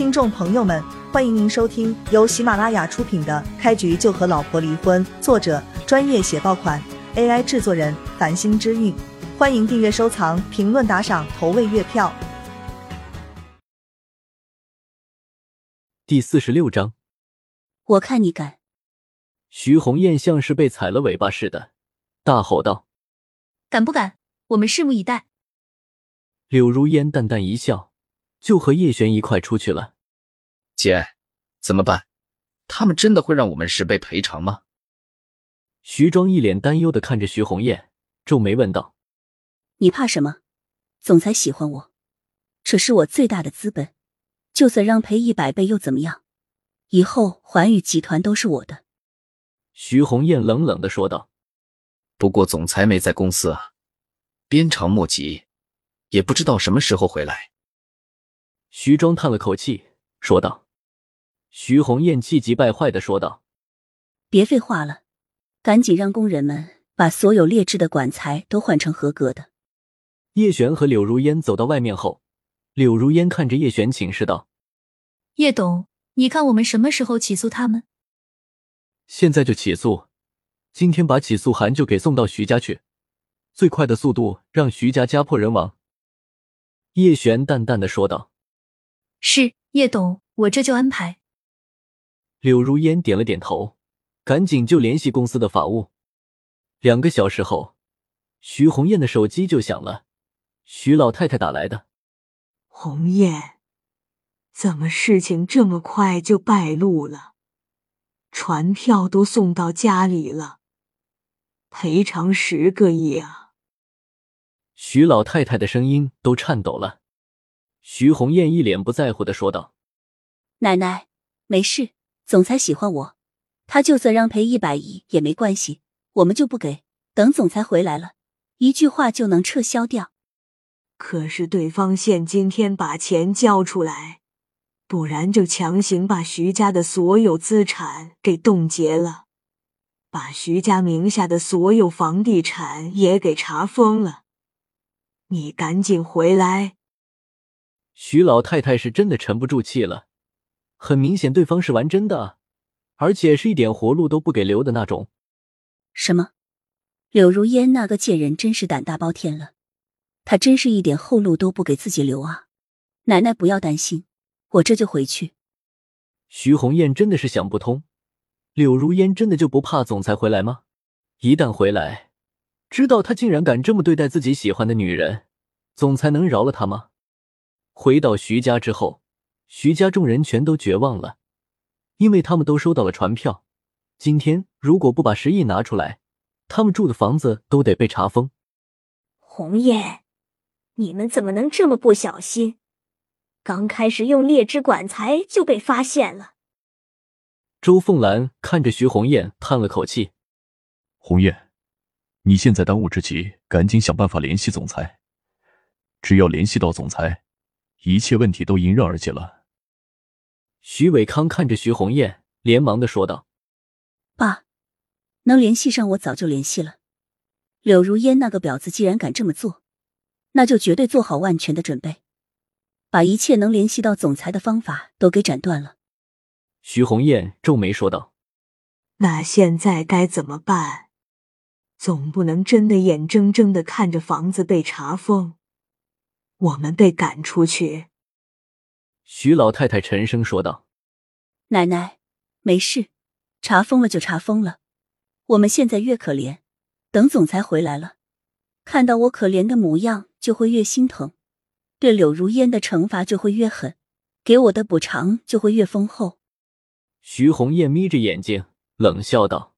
听众朋友们，欢迎您收听由喜马拉雅出品的《开局就和老婆离婚》，作者专业写爆款，AI 制作人繁星之韵。欢迎订阅、收藏、评论、打赏、投喂月票。第四十六章，我看你敢！徐红艳像是被踩了尾巴似的，大吼道：“敢不敢？我们拭目以待。”柳如烟淡淡一笑，就和叶璇一块出去了。姐，怎么办？他们真的会让我们十倍赔偿吗？徐庄一脸担忧的看着徐红艳，皱眉问道：“你怕什么？总裁喜欢我，这是我最大的资本。就算让赔一百倍又怎么样？以后环宇集团都是我的。”徐红艳冷冷的说道：“不过总裁没在公司啊，鞭长莫及。”也不知道什么时候回来。徐庄叹了口气，说道：“徐红艳气急败坏的说道，别废话了，赶紧让工人们把所有劣质的管材都换成合格的。”叶璇和柳如烟走到外面后，柳如烟看着叶璇，请示道：“叶董，你看我们什么时候起诉他们？现在就起诉，今天把起诉函就给送到徐家去，最快的速度让徐家家破人亡。”叶璇淡淡的说道：“是叶董，我这就安排。”柳如烟点了点头，赶紧就联系公司的法务。两个小时后，徐红艳的手机就响了，徐老太太打来的。红艳，怎么事情这么快就败露了？船票都送到家里了，赔偿十个亿啊！徐老太太的声音都颤抖了。徐红艳一脸不在乎的说道：“奶奶，没事，总裁喜欢我，他就算让赔一百亿也没关系，我们就不给。等总裁回来了，一句话就能撤销掉。可是对方现今天把钱交出来，不然就强行把徐家的所有资产给冻结了，把徐家名下的所有房地产也给查封了。”你赶紧回来！徐老太太是真的沉不住气了，很明显对方是玩真的，而且是一点活路都不给留的那种。什么？柳如烟那个贱人真是胆大包天了，她真是一点后路都不给自己留啊！奶奶不要担心，我这就回去。徐红艳真的是想不通，柳如烟真的就不怕总裁回来吗？一旦回来。知道他竟然敢这么对待自己喜欢的女人，总裁能饶了他吗？回到徐家之后，徐家众人全都绝望了，因为他们都收到了传票，今天如果不把十亿拿出来，他们住的房子都得被查封。红艳，你们怎么能这么不小心？刚开始用劣质管材就被发现了。周凤兰看着徐红艳，叹了口气：“红艳。”你现在当务之急，赶紧想办法联系总裁。只要联系到总裁，一切问题都迎刃而解了。徐伟康看着徐红艳，连忙的说道：“爸，能联系上我早就联系了。柳如烟那个婊子既然敢这么做，那就绝对做好万全的准备，把一切能联系到总裁的方法都给斩断了。”徐红艳皱眉说道：“那现在该怎么办？”总不能真的眼睁睁的看着房子被查封，我们被赶出去。徐老太太沉声说道：“奶奶，没事，查封了就查封了。我们现在越可怜，等总裁回来了，看到我可怜的模样，就会越心疼，对柳如烟的惩罚就会越狠，给我的补偿就会越丰厚。”徐红艳眯着眼睛冷笑道：“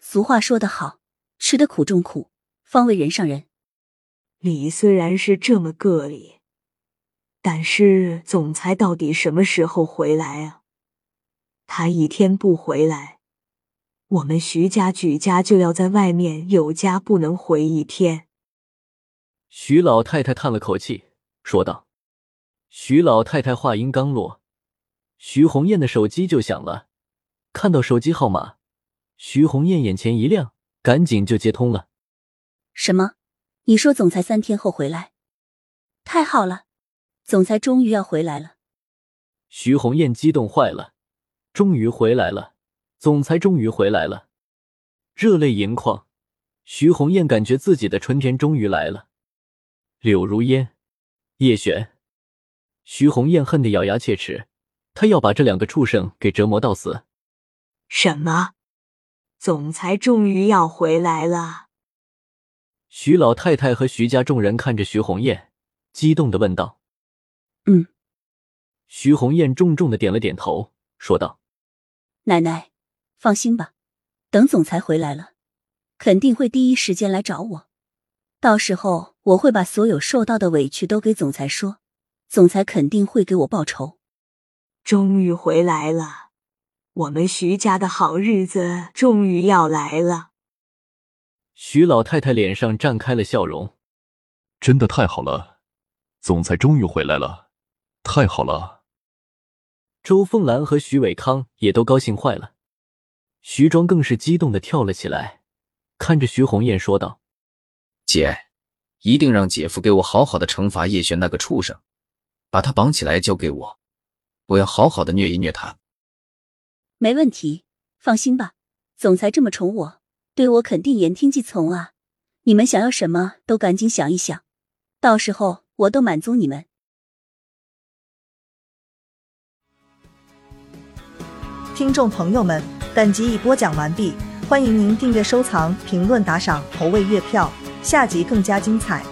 俗话说得好。”吃得苦中苦，方为人上人。你虽然是这么个例，但是总裁到底什么时候回来啊？他一天不回来，我们徐家、举家就要在外面有家不能回一天。徐老太太叹了口气，说道：“徐老太太话音刚落，徐红艳的手机就响了。看到手机号码，徐红艳眼前一亮。”赶紧就接通了。什么？你说总裁三天后回来？太好了，总裁终于要回来了。徐红艳激动坏了，终于回来了，总裁终于回来了，热泪盈眶。徐红艳感觉自己的春天终于来了。柳如烟、叶璇，徐红艳恨得咬牙切齿，她要把这两个畜生给折磨到死。什么？总裁终于要回来了？徐老太太和徐家众人看着徐红艳，激动的问道：“嗯。”徐红艳重重的点了点头，说道：“奶奶，放心吧，等总裁回来了，肯定会第一时间来找我。到时候我会把所有受到的委屈都给总裁说，总裁肯定会给我报仇。终于回来了，我们徐家的好日子终于要来了。”徐老太太脸上绽开了笑容，真的太好了，总裁终于回来了，太好了。周凤兰和徐伟康也都高兴坏了，徐庄更是激动的跳了起来，看着徐红艳说道：“姐，一定让姐夫给我好好的惩罚叶璇那个畜生，把他绑起来交给我，我要好好的虐一虐他。”没问题，放心吧，总裁这么宠我，对我肯定言听计从啊！你们想要什么都赶紧想一想，到时候我都满足你们。听众朋友们，本集已播讲完毕，欢迎您订阅、收藏、评论、打赏、投喂月票，下集更加精彩。